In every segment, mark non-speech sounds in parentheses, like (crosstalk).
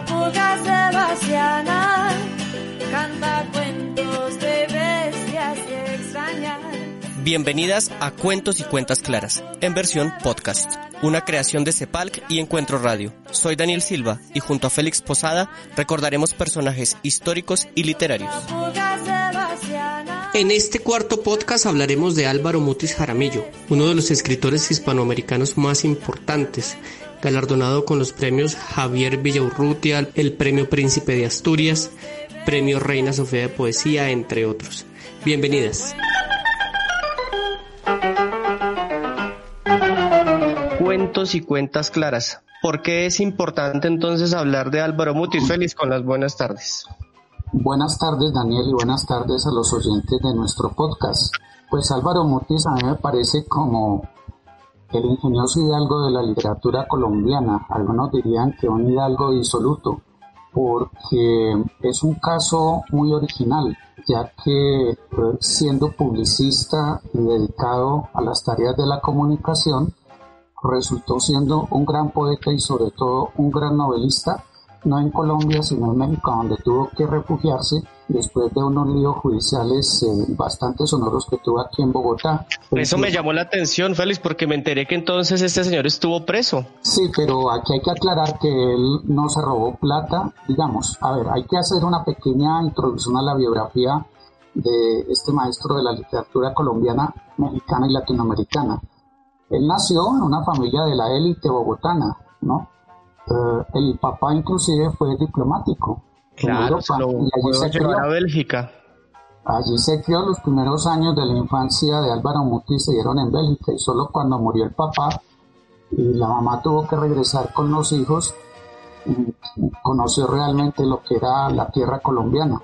Canta cuentos la poca sebastiana, canta cuentos de bestias extrañas. Bienvenidas a Cuentos y Cuentas Claras, en versión podcast, una creación de Cepalc y Encuentro Radio. Soy Daniel Silva y junto a Félix Posada recordaremos personajes históricos y literarios. En este cuarto podcast hablaremos de Álvaro Mutis Jaramillo, uno de los escritores hispanoamericanos más importantes, galardonado con los premios Javier Villaurrutia, el Premio Príncipe de Asturias, Premio Reina Sofía de Poesía, entre otros. Bienvenidas. Cuentos y cuentas claras. ¿Por qué es importante entonces hablar de Álvaro Mutis? Feliz con las buenas tardes. Buenas tardes Daniel y buenas tardes a los oyentes de nuestro podcast. Pues Álvaro Mutis a mí me parece como el ingenioso hidalgo de la literatura colombiana. Algunos dirían que un hidalgo disoluto, porque es un caso muy original, ya que siendo publicista y dedicado a las tareas de la comunicación, resultó siendo un gran poeta y sobre todo un gran novelista, no en Colombia sino en México, donde tuvo que refugiarse después de unos líos judiciales eh, bastante sonoros que tuvo aquí en Bogotá. Eso me llamó la atención, Félix, porque me enteré que entonces este señor estuvo preso. Sí, pero aquí hay que aclarar que él no se robó plata, digamos. A ver, hay que hacer una pequeña introducción a la biografía de este maestro de la literatura colombiana, mexicana y latinoamericana. Él nació en una familia de la élite bogotana, ¿no? Eh, el papá inclusive fue diplomático. Claro, se Europa, lo y allí se crió. a Bélgica. Allí se crió los primeros años de la infancia de Álvaro Mutis se dieron en Bélgica y solo cuando murió el papá y la mamá tuvo que regresar con los hijos, conoció realmente lo que era la tierra colombiana.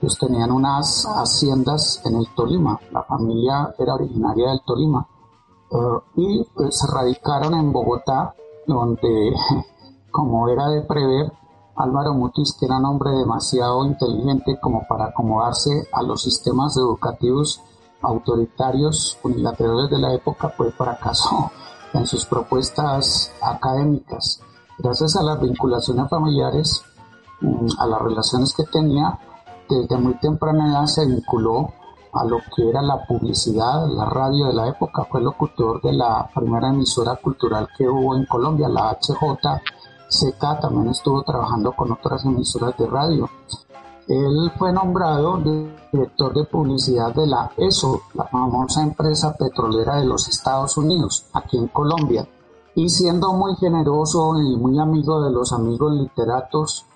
Ellos tenían unas haciendas en el Tolima, la familia era originaria del Tolima eh, y pues, se radicaron en Bogotá, donde, (laughs) como era de prever, Álvaro Mutis, era un hombre demasiado inteligente como para acomodarse a los sistemas educativos autoritarios unilaterales de la época, pues fracasó (laughs) en sus propuestas académicas. Gracias a las vinculaciones familiares, mm, a las relaciones que tenía, desde muy temprana edad se vinculó a lo que era la publicidad, la radio de la época, fue locutor de la primera emisora cultural que hubo en Colombia, la HJZ, también estuvo trabajando con otras emisoras de radio. Él fue nombrado director de publicidad de la ESO, la famosa empresa petrolera de los Estados Unidos, aquí en Colombia. Y siendo muy generoso y muy amigo de los amigos literatos,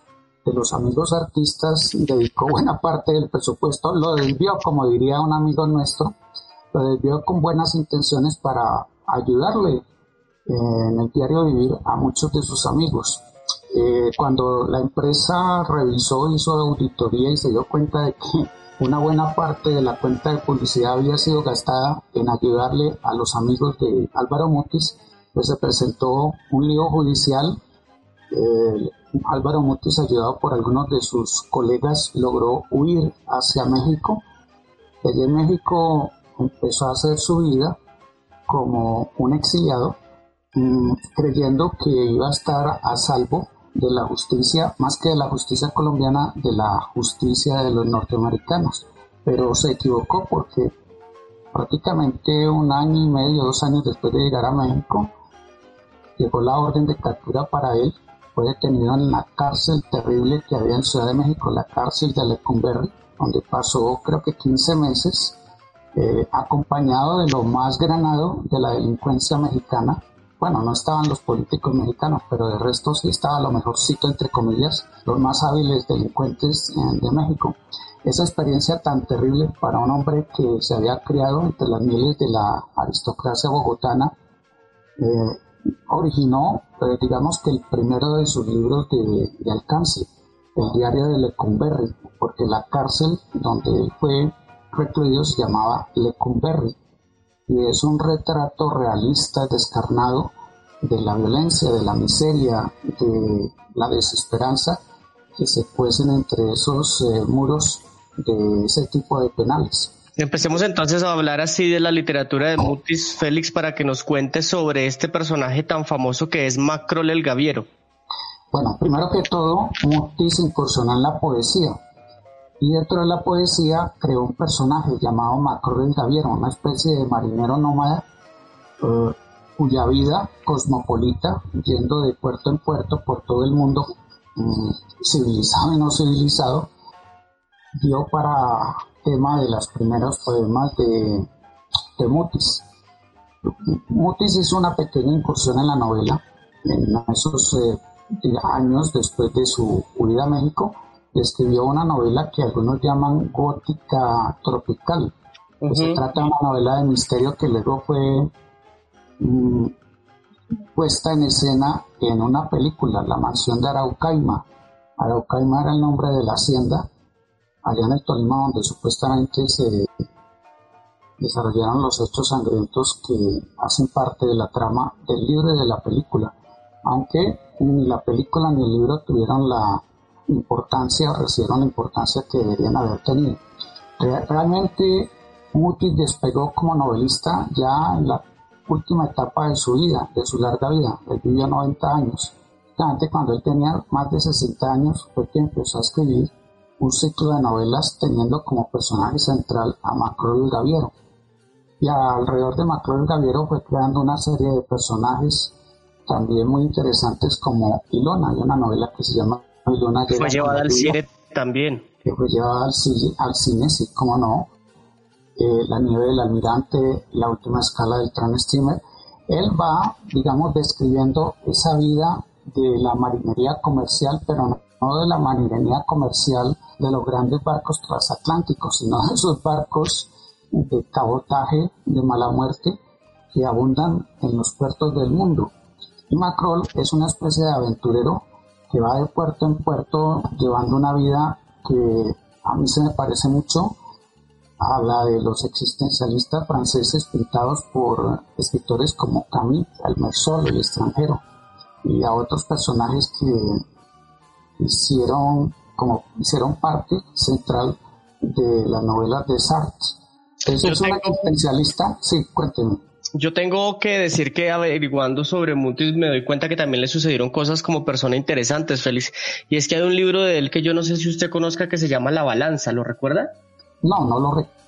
de los amigos artistas, dedicó buena parte del presupuesto, lo desvió, como diría un amigo nuestro, lo desvió con buenas intenciones para ayudarle en el diario vivir a muchos de sus amigos. Eh, cuando la empresa revisó, hizo auditoría y se dio cuenta de que una buena parte de la cuenta de publicidad había sido gastada en ayudarle a los amigos de Álvaro Mutis, pues se presentó un lío judicial. Eh, Álvaro Mutis, ayudado por algunos de sus colegas, logró huir hacia México. Allí en México empezó a hacer su vida como un exiliado, creyendo que iba a estar a salvo de la justicia, más que de la justicia colombiana, de la justicia de los norteamericanos. Pero se equivocó porque prácticamente un año y medio, dos años después de llegar a México, llegó la orden de captura para él. Fue detenido en la cárcel terrible que había en Ciudad de México, la cárcel de Lecumberri, donde pasó creo que 15 meses, eh, acompañado de lo más granado de la delincuencia mexicana. Bueno, no estaban los políticos mexicanos, pero de resto sí estaba lo mejorcito, entre comillas, los más hábiles delincuentes eh, de México. Esa experiencia tan terrible para un hombre que se había criado entre las mieles de la aristocracia bogotana, eh, originó eh, digamos que el primero de sus libros de, de alcance, el diario de Lecumberri, porque la cárcel donde él fue recluido se llamaba Lecumberri y es un retrato realista, descarnado de la violencia, de la miseria, de la desesperanza que se cuecen entre esos eh, muros de ese tipo de penales. Empecemos entonces a hablar así de la literatura de Mutis Félix para que nos cuente sobre este personaje tan famoso que es Macrol el Gaviero. Bueno, primero que todo, Mutis incursionó en la poesía y dentro de la poesía creó un personaje llamado Macrol el Gaviero, una especie de marinero nómada eh, cuya vida cosmopolita, yendo de puerto en puerto por todo el mundo, mm, civilizado y no civilizado, dio para tema de los primeros poemas de, de Mutis. Mutis hizo una pequeña incursión en la novela en esos eh, años después de su huida a México escribió una novela que algunos llaman gótica tropical. Se trata de una novela de misterio que luego fue mm, puesta en escena en una película, La mansión de Araucaima. Araucaima era el nombre de la hacienda allá en el Tolima donde supuestamente se desarrollaron los hechos sangrientos que hacen parte de la trama del libro y de la película, aunque ni la película ni el libro tuvieron la importancia recibieron la importancia que deberían haber tenido. Realmente Mutis despegó como novelista ya en la última etapa de su vida, de su larga vida. Él vivió 90 años. Cuando él tenía más de 60 años fue que empezó a escribir un ciclo de novelas teniendo como personaje central a Macro el Gaviero. Y alrededor de Macro el Gaviero fue creando una serie de personajes también muy interesantes como Ilona, hay una novela que se llama Fue llevada al también. Que fue llevada al, cine, sí, cómo no. Eh, la nieve del almirante, la última escala del tren steamer. Él va, digamos, describiendo esa vida de la marinería comercial, pero no no de la marinería comercial de los grandes barcos transatlánticos, sino de esos barcos de cabotaje de mala muerte que abundan en los puertos del mundo. Y Macrol es una especie de aventurero que va de puerto en puerto llevando una vida que a mí se me parece mucho a la de los existencialistas franceses pintados por escritores como Camille, El Mersol, El extranjero, y a otros personajes que hicieron, como hicieron parte central de la novela de Sartre. ¿Es una existencialista? Sí, cuénteme. Yo tengo que decir que averiguando sobre Mutis me doy cuenta que también le sucedieron cosas como persona interesantes, Félix. Y es que hay un libro de él que yo no sé si usted conozca que se llama La Balanza, ¿lo recuerda? No, no lo recuerdo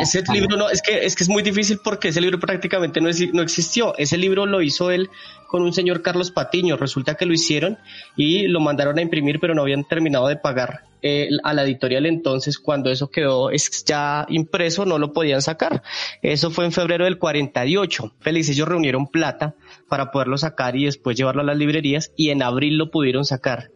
ese libro no, es que, es que es muy difícil porque ese libro prácticamente no, no existió. Ese libro lo hizo él con un señor Carlos Patiño. Resulta que lo hicieron y lo mandaron a imprimir, pero no habían terminado de pagar a la editorial. Entonces, cuando eso quedó ya impreso, no lo podían sacar. Eso fue en febrero del 48. Feliz, ellos reunieron plata para poderlo sacar y después llevarlo a las librerías y en abril lo pudieron sacar.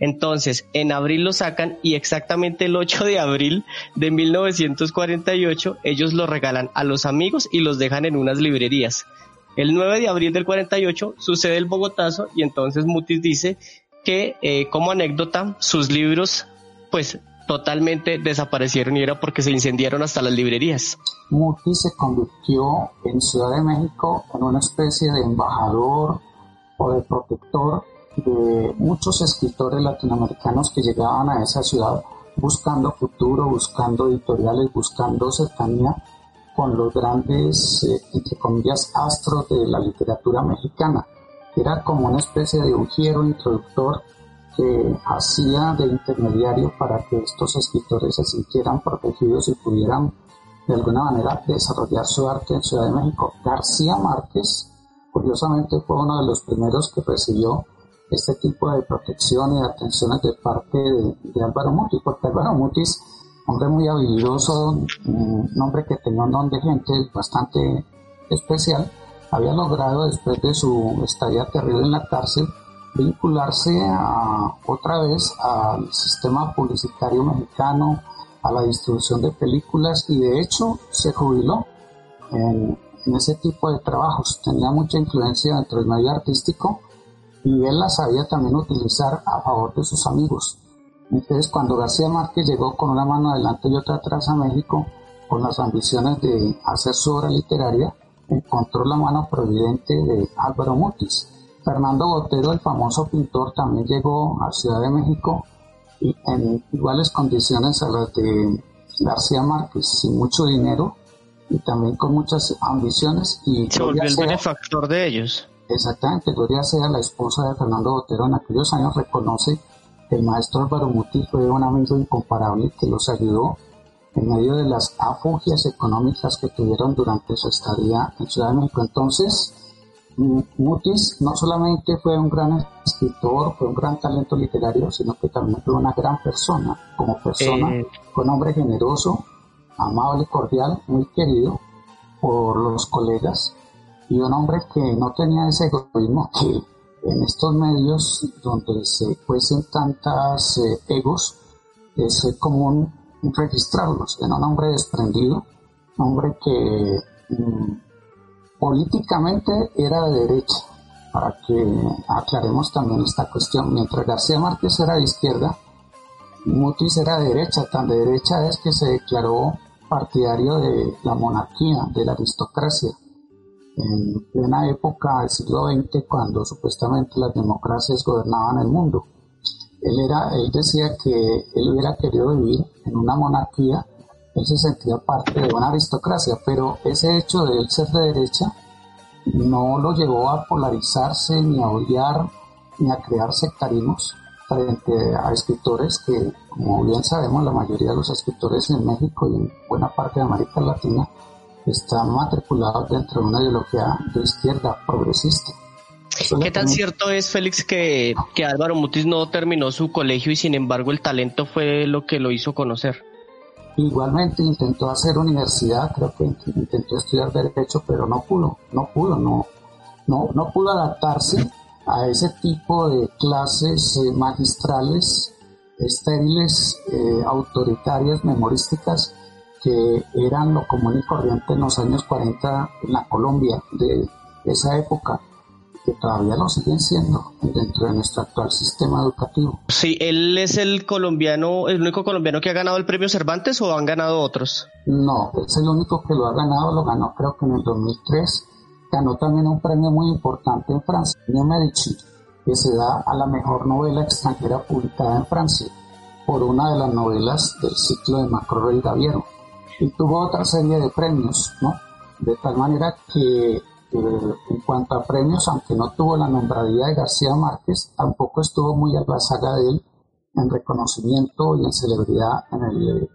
Entonces, en abril lo sacan y exactamente el 8 de abril de 1948 ellos lo regalan a los amigos y los dejan en unas librerías. El 9 de abril del 48 sucede el Bogotazo y entonces Mutis dice que eh, como anécdota sus libros pues totalmente desaparecieron y era porque se incendiaron hasta las librerías. Mutis se convirtió en Ciudad de México en una especie de embajador o de protector de muchos escritores latinoamericanos que llegaban a esa ciudad buscando futuro, buscando editoriales, buscando cercanía con los grandes, eh, entre comillas, astros de la literatura mexicana. Era como una especie de ujiero introductor que hacía de intermediario para que estos escritores se sintieran protegidos y pudieran de alguna manera desarrollar su arte en Ciudad de México. García Márquez, curiosamente, fue uno de los primeros que recibió este tipo de protección y atenciones de parte de, Álvaro Mutis, porque Álvaro Mutis, hombre muy habilidoso, un hombre que tenía un don de gente bastante especial, había logrado después de su estadía terrible en la cárcel vincularse a, otra vez al sistema publicitario mexicano, a la distribución de películas y de hecho se jubiló en, en ese tipo de trabajos. Tenía mucha influencia dentro del medio artístico y él la sabía también utilizar a favor de sus amigos. Entonces, cuando García Márquez llegó con una mano adelante y otra atrás a México, con las ambiciones de hacer su obra literaria, encontró la mano providente de Álvaro Mutis. Fernando Botero, el famoso pintor, también llegó a Ciudad de México y en iguales condiciones a las de García Márquez, sin mucho dinero y también con muchas ambiciones. Y Se volvió el benefactor de ellos. Exactamente, Gloria Sea, la esposa de Fernando Botero, en aquellos años reconoce que el maestro Álvaro Mutis fue un amigo incomparable que los ayudó en medio de las afugias económicas que tuvieron durante su estadía en Ciudad de México. Entonces, Mutis no solamente fue un gran escritor, fue un gran talento literario, sino que también fue una gran persona, como persona, eh. fue un hombre generoso, amable, cordial, muy querido por los colegas y un hombre que no tenía ese egoísmo que en estos medios donde se cuecen tantas eh, egos es común registrarlos. Era un hombre desprendido, un hombre que mm, políticamente era de derecha, para que aclaremos también esta cuestión. Mientras García Márquez era de izquierda, Mutis era de derecha, tan de derecha es que se declaró partidario de la monarquía, de la aristocracia. En plena época del siglo XX, cuando supuestamente las democracias gobernaban el mundo. Él, él decía que él hubiera querido vivir en una monarquía él se sentía parte de una aristocracia, pero ese hecho de él ser de derecha no lo llevó a polarizarse, ni a odiar, ni a crear sectarismos frente a escritores que, como bien sabemos, la mayoría de los escritores en México y en buena parte de América Latina están matriculados dentro de una ideología de izquierda progresista. ¿Qué tan cierto es, Félix, que, que Álvaro Mutis no terminó su colegio y sin embargo el talento fue lo que lo hizo conocer? Igualmente intentó hacer universidad, creo que intentó estudiar derecho, pero no pudo, no pudo, no, no, no pudo adaptarse a ese tipo de clases eh, magistrales estériles, eh, autoritarias, memorísticas, que eran lo común y corriente en los años 40 en la Colombia de esa época que todavía lo siguen siendo dentro de nuestro actual sistema educativo. Sí, él es el colombiano, el único colombiano que ha ganado el premio Cervantes o han ganado otros? No, es el único que lo ha ganado, lo ganó creo que en el 2003. Ganó también un premio muy importante en Francia, el Medici, que se da a la mejor novela extranjera publicada en Francia por una de las novelas del ciclo de Macro el Gaviero. Y tuvo otra serie de premios, ¿no? De tal manera que en cuanto a premios, aunque no tuvo la nombradía de García Márquez, tampoco estuvo muy a la saga de él en reconocimiento y en celebridad en el,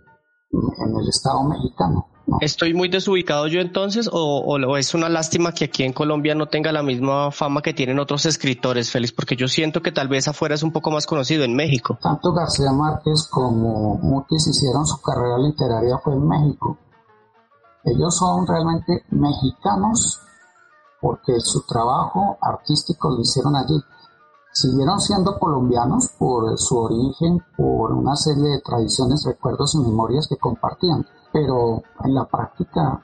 en el Estado mexicano. ¿Estoy muy desubicado yo entonces o, es una lástima que aquí en Colombia no tenga la misma fama que tienen otros escritores, Félix? Porque yo siento que tal vez afuera es un poco más conocido en México. Tanto García Márquez como Mutis hicieron su carrera literaria fue en México. Ellos son realmente mexicanos porque su trabajo artístico lo hicieron allí. Siguieron siendo colombianos por su origen, por una serie de tradiciones, recuerdos y memorias que compartían, pero en la práctica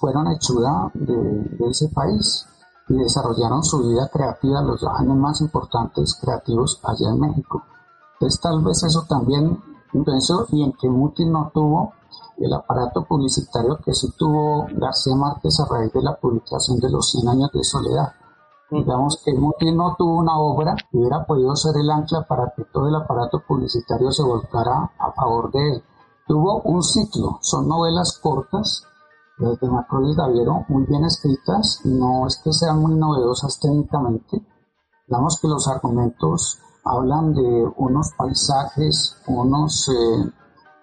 fueron hechura de, ese país y desarrollaron su vida creativa los años más importantes creativos allá en México. Entonces tal vez eso también pensó y en que Muti no tuvo el aparato publicitario que sí tuvo García Márquez a raíz de la publicación de Los 100 años de soledad. Digamos que Muti no tuvo una obra que hubiera podido ser el ancla para que todo el aparato publicitario se volcara a favor de él. Tuvo un ciclo, son novelas cortas de Macro y Gaviero, muy bien escritas, no es que sean muy novedosas técnicamente. Digamos que los argumentos hablan de unos paisajes, unos eh,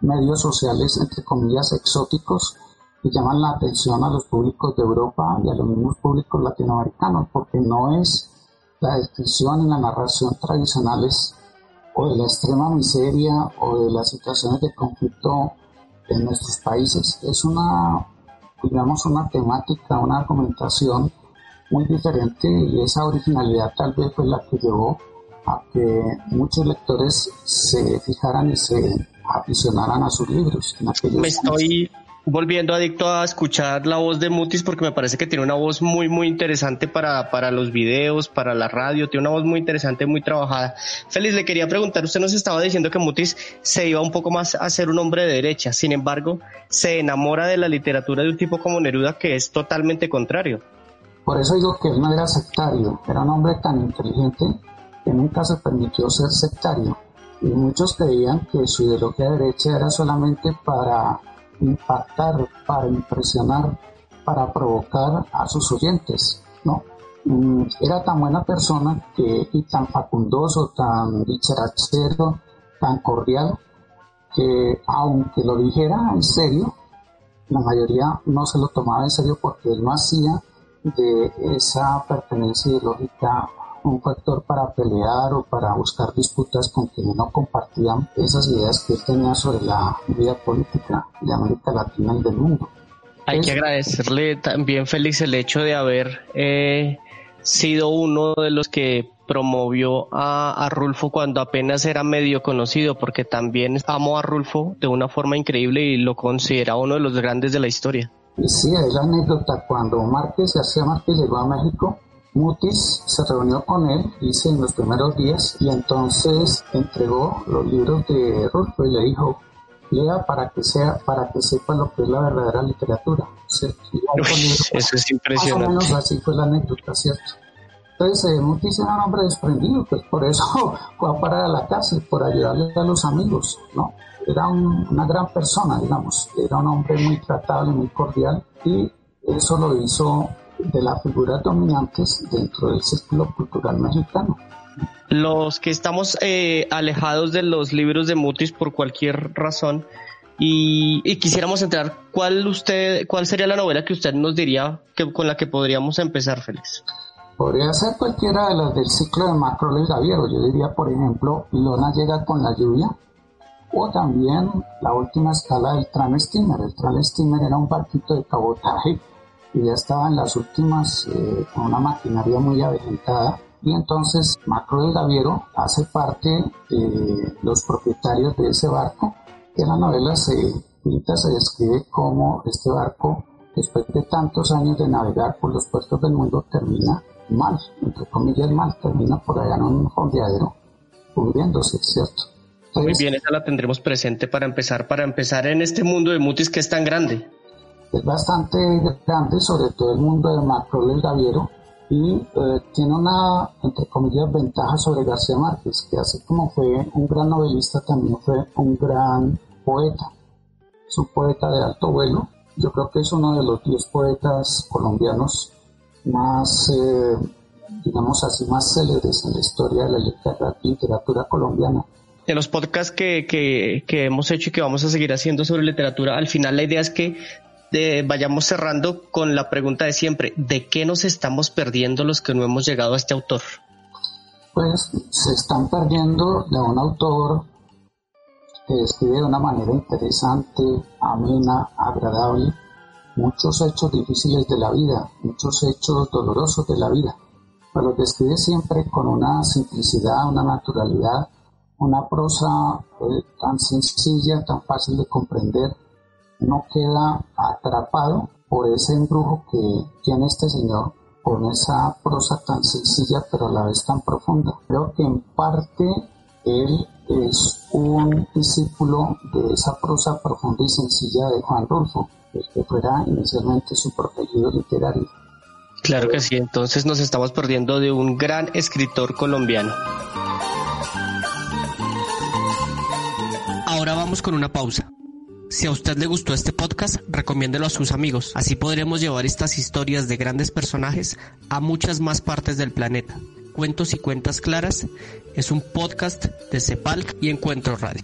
medios sociales, entre comillas, exóticos que llaman la atención a los públicos de Europa y a los mismos públicos latinoamericanos, porque no es la descripción y la narración tradicionales o de la extrema miseria o de las situaciones de conflicto en nuestros países. Es una, digamos, una temática, una argumentación muy diferente y esa originalidad tal vez fue la que llevó a que muchos lectores se fijaran y se aficionaran a sus libros. me estoy, volviendo adicto a escuchar la voz de Mutis porque me parece que tiene una voz muy, muy interesante para, para los videos, para la radio, tiene una voz muy interesante, muy trabajada. Félix, le quería preguntar, usted nos estaba diciendo que Mutis se iba un poco más a ser un hombre de derecha, sin embargo, se enamora de la literatura de un tipo como Neruda que es totalmente contrario. Por eso digo que él no era sectario, era un hombre tan inteligente que nunca se permitió ser sectario. Y muchos creían que su ideología de derecha era solamente para impactar, para impresionar, para provocar a sus oyentes, ¿no? Mm, era tan buena persona y tan facundoso, tan dicharachero, tan cordial, que aunque lo dijera en serio, la mayoría no se lo tomaba en serio porque él no hacía de esa pertenencia ideológica un factor para pelear o para buscar disputas con quienes no compartían esas ideas que él tenía sobre la vida política de América Latina y del mundo. Hay que agradecerle también, Félix, el hecho de haber eh, sido uno de los que promovió a, a, Rulfo cuando apenas era medio conocido, porque también amó a Rulfo de una forma increíble y lo considera uno de los grandes de la historia. Y sí, es la anécdota cuando Márquez, García Márquez llegó a México, Mutis se reunió con él, dice, en los primeros días y entonces entregó los libros de Rulfo y le dijo, lea para que sea, para que sepa lo que es la verdadera literatura. (laughs) eso es impresionante. Más o menos así fue la anécdota, ¿cierto? Entonces, eh, Mutis era un hombre desprendido, pues por eso (laughs) fue a parar a la cárcel, por ayudarle a los amigos, ¿no? Era una gran persona, digamos, era un hombre muy tratable, muy cordial y eso lo hizo de las figuras dominantes dentro del círculo cultural mexicano. Los que estamos eh, alejados de los libros de Mutis por cualquier razón y, quisiéramos entrar, ¿cuál usted, cuál sería la novela que usted nos diría que, con la que podríamos empezar, Félix? Podría ser cualquiera de las del ciclo de Macro Gaviero. Yo diría, por ejemplo, Lona llega con la lluvia, o también la última escala del Tran Steamer. El Tran Steamer era un barquito de cabotaje y ya estaba en las últimas eh, con una maquinaria muy avejentada y entonces Macro del Gaviero hace parte de los propietarios de ese barco. En la novela se pinta, se describe como este barco después de tantos años de navegar por los puertos del mundo termina mal, entre comillas mal, termina por allá en un fondeadero hundiéndose, ¿cierto? Muy bien, esa la tendremos presente para empezar, para empezar en este mundo de Mutis que es tan grande es bastante grande, sobre todo el mundo de Macro del Gaviero, y eh, tiene una, entre comillas, ventaja sobre García Márquez, que así como fue un gran novelista, también fue un gran poeta. Es un poeta de alto vuelo. Yo creo que es uno de los 10 poetas colombianos más, eh, digamos así, más célebres en la historia de la literatura colombiana en los podcasts que, que, que, hemos hecho y que vamos a seguir haciendo sobre literatura, al final la idea es que vayamos cerrando con la pregunta de siempre, ¿de qué nos estamos perdiendo los que no hemos llegado a este autor? Pues se están perdiendo de un autor que describe de una manera interesante, amena, agradable, muchos hechos difíciles de la vida, muchos hechos dolorosos de la vida, pero los describe siempre con una simplicidad, una naturalidad, una prosa eh, tan sencilla, tan fácil de comprender, no queda atrapado por ese embrujo que tiene este señor con esa prosa tan sencilla pero a la vez tan profunda. Creo que en parte él es un discípulo de esa prosa profunda y sencilla de Juan Rulfo, el que fuera inicialmente su protegido literario. Claro que sí, entonces nos estamos perdiendo de un gran escritor colombiano. Ahora vamos con una pausa. Si a usted le gustó este podcast, recomiéndelo a sus amigos. Así podremos llevar estas historias de grandes personajes a muchas más partes del planeta. Cuentos y Cuentas Claras es un podcast de Cepalc y Encuentro Radio.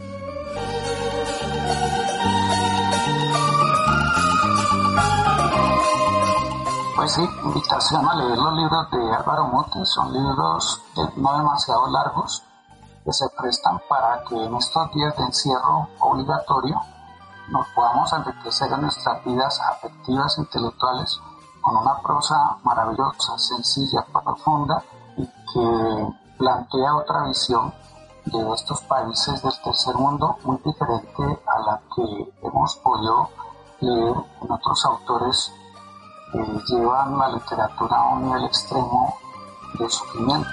Pues sí, invitación a leer los libros de Álvaro Monte. Son libros no demasiado largos que se prestan para que en estos días de encierro obligatorio nos podamos enriquecer en nuestras vidas afectivas e intelectuales con una prosa maravillosa, sencilla, profunda y que plantea otra visión de estos países del tercer mundo muy diferente a la que hemos podido con otros autores eh, llevan la literatura a un nivel extremo de sufrimiento.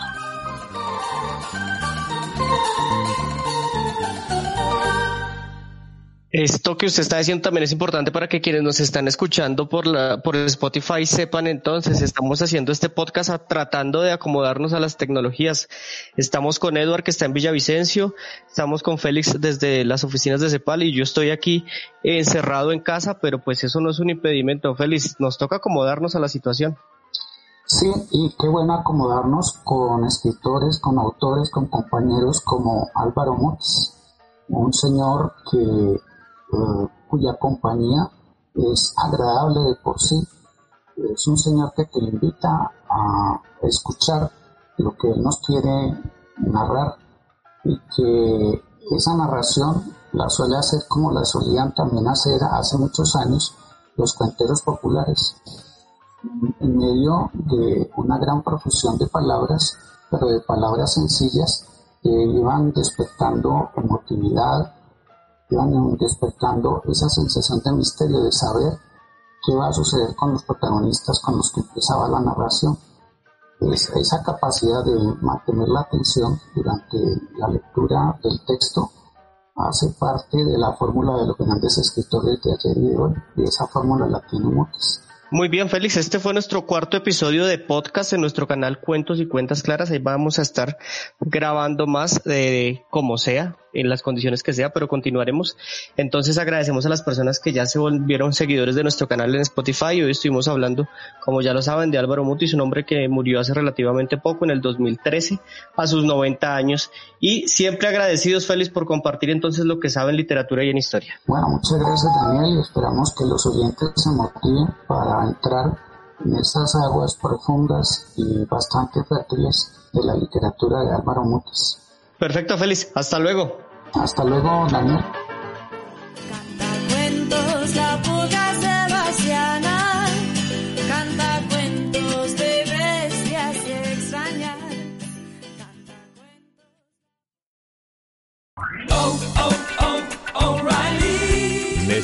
Esto que usted está diciendo también es importante para que quienes nos están escuchando por la por Spotify sepan entonces, estamos haciendo este podcast tratando de acomodarnos a las tecnologías. Estamos con Edward que está en Villavicencio, estamos con Félix desde las oficinas de CEPAL y yo estoy aquí encerrado en casa, pero pues eso no es un impedimento, Félix, nos toca acomodarnos a la situación. Sí, y qué bueno acomodarnos con escritores, con autores, con compañeros como Álvaro Montes, un señor que eh, cuya compañía es agradable de por sí. Es un señor que te invita a escuchar lo que él nos quiere narrar y que esa narración la suele hacer como la solían también hacer hace muchos años los cuenteros populares, en medio de una gran profusión de palabras, pero de palabras sencillas que iban despertando emotividad, despertando esa sensación de misterio, de saber qué va a suceder con los protagonistas con los que empezaba la narración. esa capacidad de mantener la atención durante la lectura del texto hace parte de la fórmula de los grandes escritores de ayer y de hoy, y esa fórmula la tiene Motes. Muy bien, Félix. Este fue nuestro cuarto episodio de podcast en nuestro canal Cuentos y Cuentas Claras. Ahí vamos a estar grabando más de como sea, en las condiciones que sea, pero continuaremos. Entonces agradecemos a las personas que ya se volvieron seguidores de nuestro canal en Spotify. Hoy estuvimos hablando, como ya lo saben, de Álvaro Mutis, un hombre que murió hace relativamente poco, en el 2013, a sus 90 años. Y siempre agradecidos, Félix, por compartir entonces lo que sabe en literatura y en historia. Bueno, muchas gracias, Daniel, y esperamos que los oyentes se motiven para entrar en esas aguas profundas y bastante fértiles de la literatura de Álvaro Mutis. Perfecto, Félix. Hasta luego. Hasta luego, Daniel.